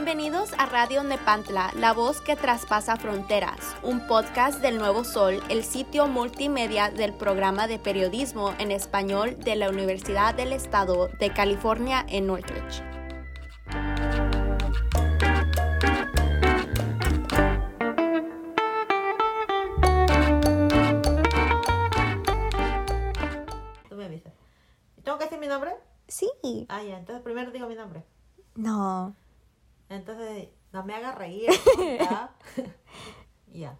Bienvenidos a Radio Nepantla, la voz que traspasa fronteras, un podcast del Nuevo Sol, el sitio multimedia del programa de periodismo en español de la Universidad del Estado de California en Northridge. Tú me avisas. ¿Tengo que decir mi nombre? Sí. Ah, ya, entonces primero digo mi nombre. No. Entonces, no me hagas reír. ¿ya? ya.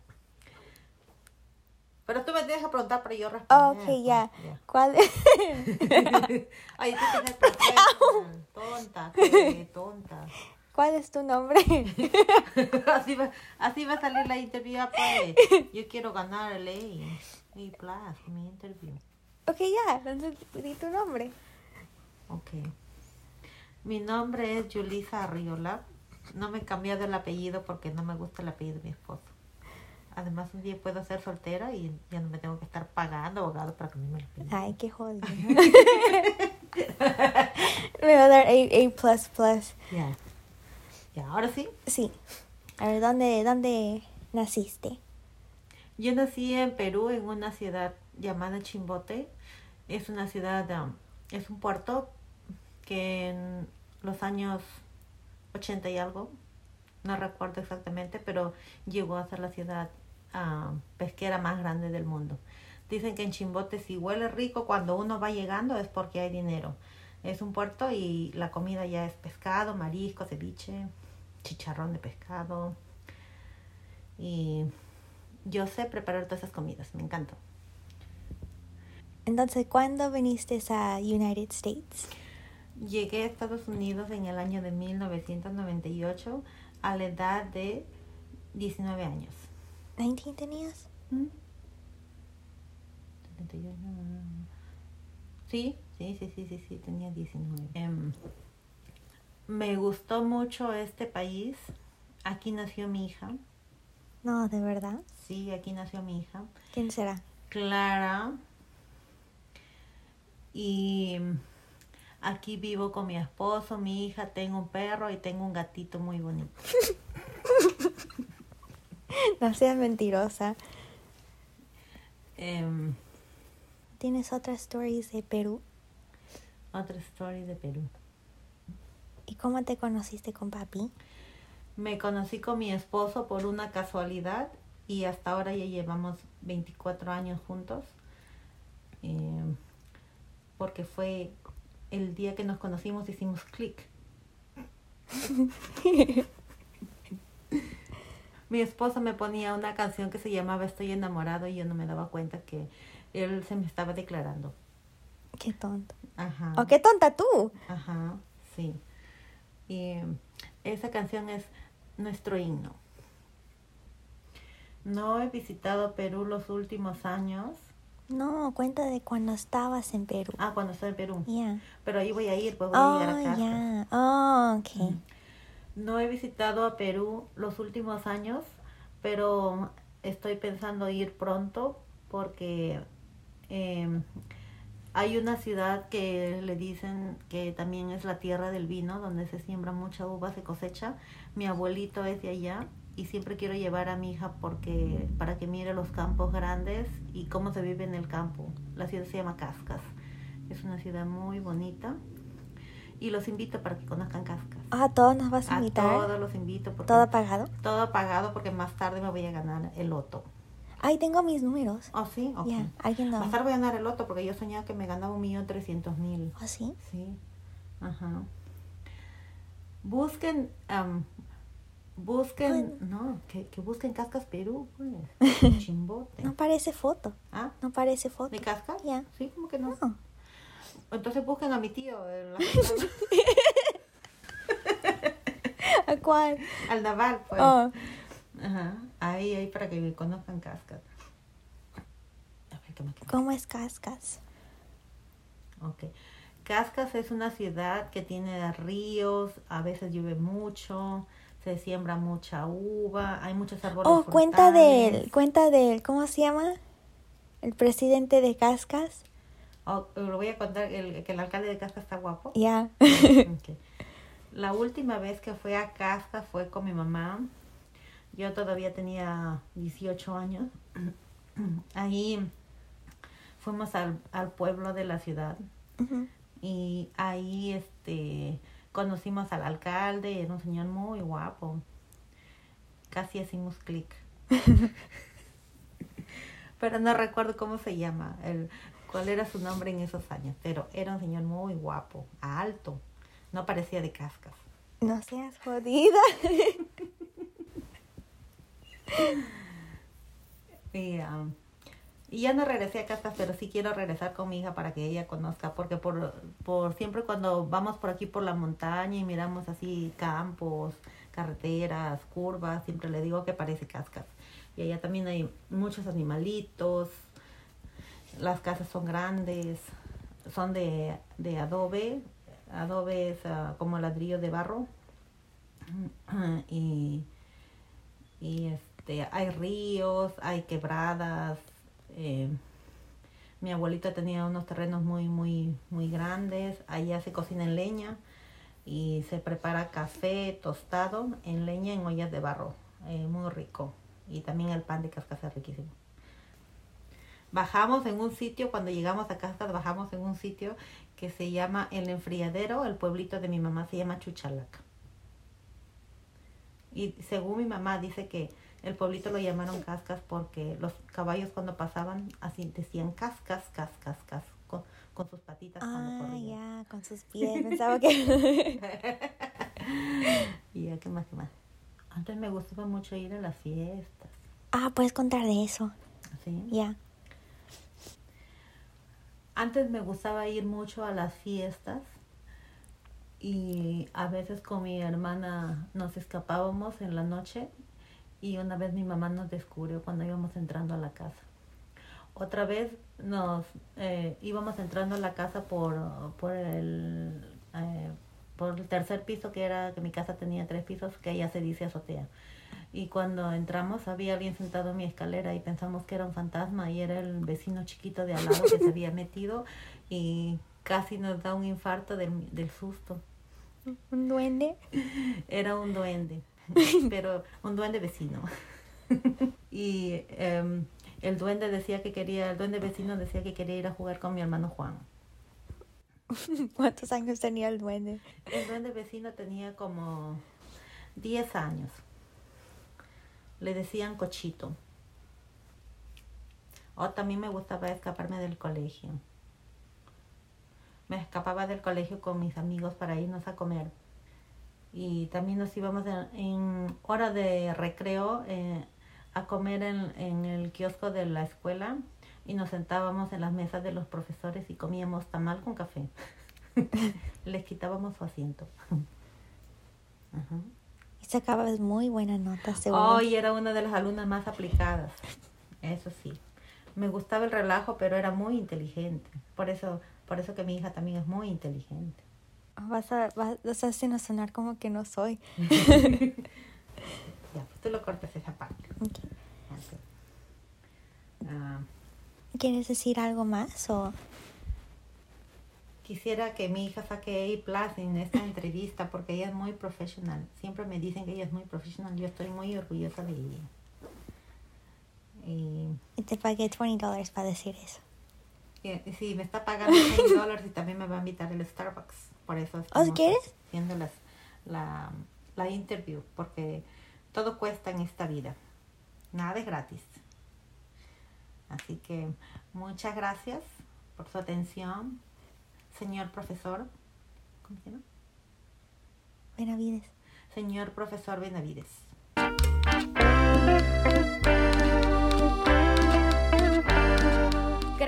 Pero tú me tienes que preguntar para yo responder. Ok, ya. pues, ¿Cuál? Ay, tú tienes professional. Tonta, qué tonta. ¿Cuál es tu nombre? así, va, así va a salir la interview. Pues. Yo quiero ganar el A. A plus, mi interview. ok, ya. Entonces, di tu nombre. Ok. Mi nombre es Yulisa Arriola. No me he cambiado el apellido porque no me gusta el apellido de mi esposo. Además, un día puedo ser soltera y ya no me tengo que estar pagando abogados para que me lo pidan. Ay, qué jodido. Me va a dar A, A plus plus. Ya. Ya, ahora sí. Sí. A ver, ¿dónde, dónde naciste? Yo nací en Perú, en una ciudad llamada Chimbote. Es una ciudad, um, es un puerto que en los años 80 y algo, no recuerdo exactamente, pero llegó a ser la ciudad ah, pesquera más grande del mundo. Dicen que en Chimbote si huele rico cuando uno va llegando es porque hay dinero. Es un puerto y la comida ya es pescado, marisco, ceviche, chicharrón de pescado. Y yo sé preparar todas esas comidas, me encanta. Entonces, ¿cuándo viniste a United States? Llegué a Estados Unidos en el año de 1998 a la edad de 19 años. ¿19 tenías? 71. Sí, sí, sí, sí, sí, sí, tenía 19. Em, me gustó mucho este país. Aquí nació mi hija. No, ¿de verdad? Sí, aquí nació mi hija. ¿Quién será? Clara. Y aquí vivo con mi esposo, mi hija, tengo un perro y tengo un gatito muy bonito. No seas mentirosa. Em, ¿Tienes otras stories de Perú? otra story de Perú. ¿Y cómo te conociste con papi? Me conocí con mi esposo por una casualidad y hasta ahora ya llevamos 24 años juntos. Em, porque fue el día que nos conocimos hicimos clic. Mi esposo me ponía una canción que se llamaba Estoy enamorado y yo no me daba cuenta que él se me estaba declarando. Qué tonto. Ajá. ¿O qué tonta tú? Ajá, sí. Y esa canción es nuestro himno. No he visitado Perú los últimos años. No, cuenta de cuando estabas en Perú. Ah, cuando estoy en Perú. Ya. Pero ahí voy a ir, pues voy a Oh, llegar a casa. ya. Oh, ok. Mm. No he visitado a Perú los últimos años, pero estoy pensando ir pronto porque eh, hay una ciudad que le dicen que también es la tierra del vino, donde se siembra mucha uva, se cosecha. Mi abuelito es de allá y siempre quiero llevar a mi hija porque para que mire los campos grandes y cómo se vive en el campo. La ciudad se llama Cascas. Es una ciudad muy bonita y los invito para que conozcan Cascas. Ah, ¿todos nos vas a A invitar? todos los invito porque ¿Todo pagado? todo pagado porque más tarde me voy a ganar el loto. Ay, tengo mis números. ¿Oh, sí? Ok. Alguien. Más tarde voy a ganar el loto porque yo soñaba que me ganaba un millón trescientos mil. ¿Oh, sí? Sí. Ajá. Busquen, busquen, no, que, que busquen Cascas Perú, pues. Chimbote. No parece foto. ¿Ah? No parece foto. ¿De Cascas? Ya. Sí, como que no. No. Entonces busquen a mi tío, en la- ¿A cuál? al Naval, pues. Oh, Ajá. Ahí, ahí para que conozcan Cascas. A ver, ¿qué más? qué más? ¿Cómo es Cascas? Ok. Cascas es una ciudad que tiene ríos, a veces llueve mucho, se siembra mucha uva, hay muchos árboles. Oh, cuenta frutales. del, cuenta del, ¿cómo se llama? El presidente de Cascas. Oh, lo voy a contar, el, que el alcalde de Cascas está guapo. Ya. La última vez que fui a casa fue con mi mamá. Yo todavía tenía 18 años. Ahí fuimos al, al pueblo de la ciudad y ahí este conocimos al alcalde, era un señor muy guapo. Casi hicimos clic. pero no recuerdo cómo se llama, el, cuál era su nombre en esos años, pero era un señor muy guapo, alto, no parecía de cascas. No seas jodida. Y, um, y ya no regresé a cascas, pero sí quiero regresar con mi hija para que ella conozca, porque por, por siempre cuando vamos por aquí por la montaña y miramos así campos, carreteras, curvas, siempre le digo que parece cascas. Y allá también hay muchos animalitos, las casas son grandes, son de, de adobe, adobe es ah, como ladrillo de barro. Y, y este, hay ríos, hay quebradas. Eh, mi abuelita tenía unos terrenos muy, muy, muy grandes. Allá se cocina en leña y se prepara café tostado en leña en ollas de barro. eh, muy rico. Y también el pan de cascas es riquísimo. Bajamos en un sitio, cuando llegamos a Cascas, bajamos en un sitio que se llama El Enfriadero. El pueblito de mi mamá se llama Chuchalaca. Y según mi mamá dice que el pueblito lo llamaron cascas porque los caballos cuando pasaban así decían cascas, cascas, cas, con, con sus patitas cuando Ah, corrían. ya, con sus pies. Pensaba que. Y ya, ¿qué más, qué más? Antes me gustaba mucho ir a las fiestas. ah, puedes contar de eso. ¿sí? Ya. Antes me gustaba ir mucho a las fiestas y a veces con mi hermana nos escapábamos en la noche y una vez mi mamá nos descubrió cuando íbamos entrando a la casa. Otra vez nos eh, íbamos entrando a la casa por, por el eh, por el tercer piso que era que mi casa tenía tres pisos que ella se dice azotea y cuando entramos había alguien sentado en mi escalera y pensamos que era un fantasma y era el vecino chiquito de al lado que se había metido y casi nos da un infarto del, del susto. ¿Un duende? Era un duende, pero un duende vecino. y em, el duende decía que quería, el duende vecino decía que quería ir a jugar con mi hermano Juan. ¿Cuántos años tenía el duende? El duende vecino tenía como 10 años. Le decían cochito. O también me gustaba escaparme del colegio. Me escapaba del colegio con mis amigos para irnos a comer. Y también nos íbamos en, en hora de recreo eh, a comer en, en el kiosco de la escuela y nos sentábamos en las mesas de los profesores y comíamos tamal con café. Les quitábamos su asiento. Ajá. Y sacabas muy buenas notas, seguro. Hoy era una de las alumnas más aplicadas. Eso sí. Me gustaba el relajo, pero era muy inteligente. Por eso, por eso que mi hija también es muy inteligente. Vas a, vas, vas a sonar como que no soy. Ya, pues tú lo cortas esa parte. Ok. Ok. Ah, ¿Quieres decir algo más o...? quisiera que mi hija saque A en esta entrevista porque ella es muy profesional. Siempre me dicen que ella es muy profesional. Yo estoy muy orgullosa de ella. Y Y te pagué 20 dólares para decir eso. Y- Sí, me está pagando 6 dólares y también me va a invitar el Starbucks. Por eso estamos quieres? haciendo las, la, la interview, porque todo cuesta en esta vida. Nada es gratis. Así que muchas gracias por su atención, señor profesor. ¿Cómo se llama? Benavides. Señor profesor Benavides.